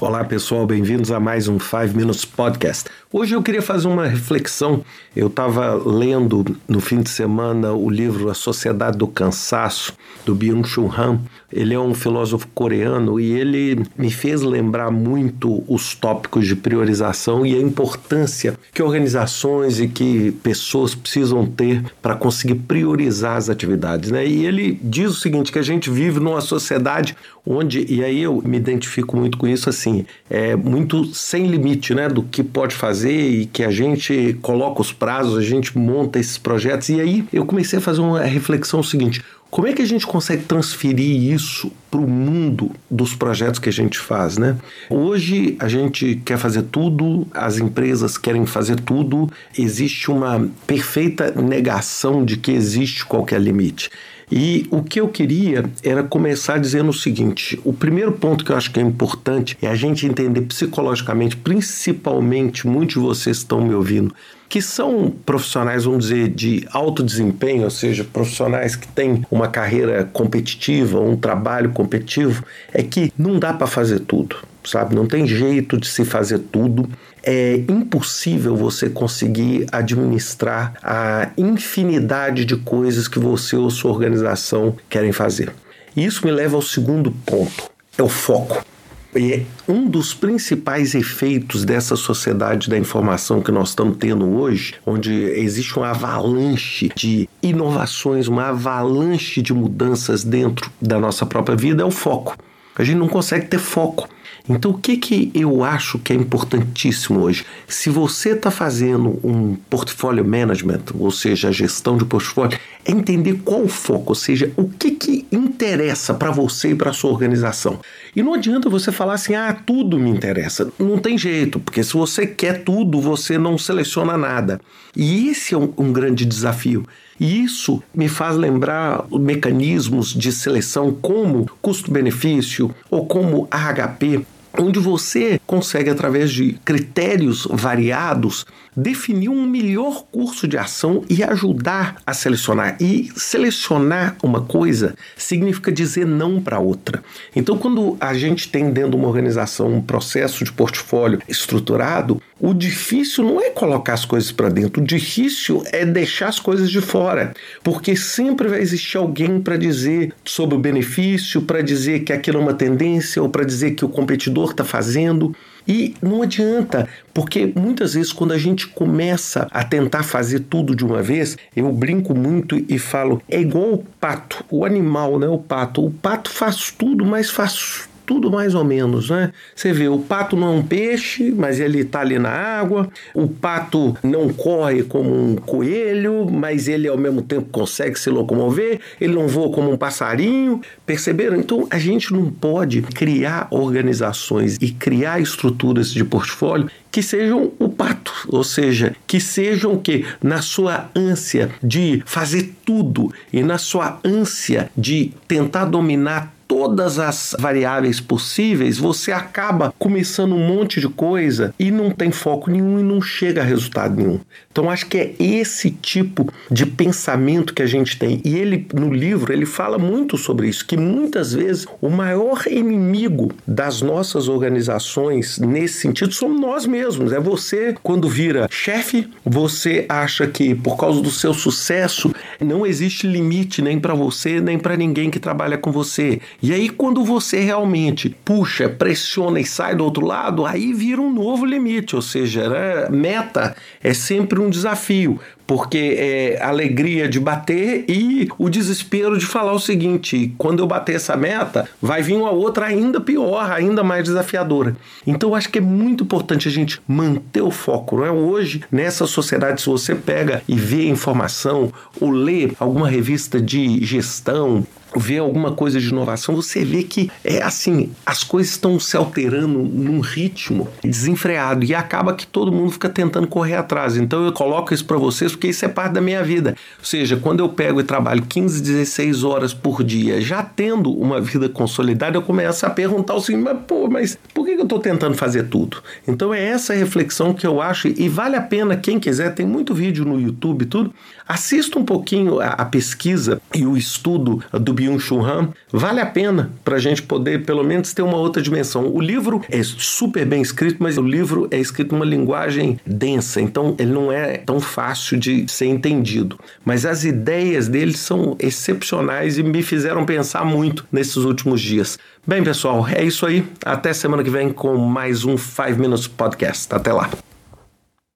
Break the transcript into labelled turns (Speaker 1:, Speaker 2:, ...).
Speaker 1: Olá pessoal, bem-vindos a mais um 5 Minutes Podcast. Hoje eu queria fazer uma reflexão. Eu estava lendo no fim de semana o livro A Sociedade do Cansaço, do Byung-Chul Han. Ele é um filósofo coreano e ele me fez lembrar muito os tópicos de priorização e a importância que organizações e que pessoas precisam ter para conseguir priorizar as atividades. Né? E ele diz o seguinte, que a gente vive numa sociedade onde, e aí eu me identifico muito com isso, assim, é muito sem limite né, do que pode fazer e que a gente coloca os prazos, a gente monta esses projetos. E aí eu comecei a fazer uma reflexão seguinte: como é que a gente consegue transferir isso para o mundo dos projetos que a gente faz, né? Hoje a gente quer fazer tudo, as empresas querem fazer tudo, existe uma perfeita negação de que existe qualquer limite. E o que eu queria era começar dizendo o seguinte: o primeiro ponto que eu acho que é importante é a gente entender psicologicamente, principalmente muitos de vocês estão me ouvindo, que são profissionais, vamos dizer, de alto desempenho, ou seja, profissionais que têm uma carreira competitiva, um trabalho competitivo, é que não dá para fazer tudo, sabe? Não tem jeito de se fazer tudo. É impossível você conseguir administrar a infinidade de coisas que você ou sua organização querem fazer. Isso me leva ao segundo ponto: é o foco. E um dos principais efeitos dessa sociedade da informação que nós estamos tendo hoje, onde existe uma avalanche de inovações, uma avalanche de mudanças dentro da nossa própria vida, é o foco. A gente não consegue ter foco. Então, o que, que eu acho que é importantíssimo hoje? Se você está fazendo um portfólio management, ou seja, a gestão de portfólio, é entender qual o foco, ou seja, o que, que interessa para você e para sua organização. E não adianta você falar assim, ah, tudo me interessa. Não tem jeito, porque se você quer tudo, você não seleciona nada. E esse é um, um grande desafio. E isso me faz lembrar mecanismos de seleção como custo-benefício ou como AHP, onde você consegue, através de critérios variados, definir um melhor curso de ação e ajudar a selecionar. E selecionar uma coisa significa dizer não para outra. Então, quando a gente tem dentro de uma organização um processo de portfólio estruturado, o difícil não é colocar as coisas para dentro, o difícil é deixar as coisas de fora, porque sempre vai existir alguém para dizer sobre o benefício, para dizer que aquilo é uma tendência ou para dizer que o competidor está fazendo. E não adianta, porque muitas vezes quando a gente começa a tentar fazer tudo de uma vez, eu brinco muito e falo, é igual o pato, o animal, né, o pato. O pato faz tudo, mas faz tudo mais ou menos, né? Você vê, o pato não é um peixe, mas ele está ali na água. O pato não corre como um coelho, mas ele ao mesmo tempo consegue se locomover. Ele não voa como um passarinho. Perceberam? Então a gente não pode criar organizações e criar estruturas de portfólio que sejam o pato, ou seja, que sejam que na sua ânsia de fazer tudo e na sua ânsia de tentar dominar todas as variáveis possíveis, você acaba começando um monte de coisa e não tem foco nenhum e não chega a resultado nenhum. Então acho que é esse tipo de pensamento que a gente tem. E ele no livro ele fala muito sobre isso, que muitas vezes o maior inimigo das nossas organizações nesse sentido somos nós mesmos. É você quando vira chefe, você acha que por causa do seu sucesso não existe limite nem para você nem para ninguém que trabalha com você. E aí, quando você realmente puxa, pressiona e sai do outro lado, aí vira um novo limite, ou seja, né? meta é sempre um desafio porque é alegria de bater e o desespero de falar o seguinte: quando eu bater essa meta, vai vir uma outra ainda pior, ainda mais desafiadora. Então, eu acho que é muito importante a gente manter o foco, não é? Hoje, nessa sociedade, se você pega e vê informação ou lê alguma revista de gestão, vê alguma coisa de inovação, você vê que é assim, as coisas estão se alterando num ritmo desenfreado e acaba que todo mundo fica tentando correr atrás. Então eu coloco isso para vocês porque isso é parte da minha vida. Ou seja, quando eu pego e trabalho 15, 16 horas por dia, já tendo uma vida consolidada, eu começo a perguntar seguinte, mas pô, mas por que eu estou tentando fazer tudo? Então é essa reflexão que eu acho, e vale a pena, quem quiser, tem muito vídeo no YouTube tudo, assista um pouquinho a, a pesquisa e o estudo do Byung-Chul Han, vale a pena para a gente poder, pelo menos, ter uma outra dimensão. O livro é super bem escrito, mas o livro é escrito numa linguagem densa, então ele não é tão fácil de ser entendido. Mas as ideias dele são excepcionais e me fizeram pensar muito nesses últimos dias. Bem, pessoal, é isso aí. Até semana que vem com mais um 5 Minutes Podcast. Até lá.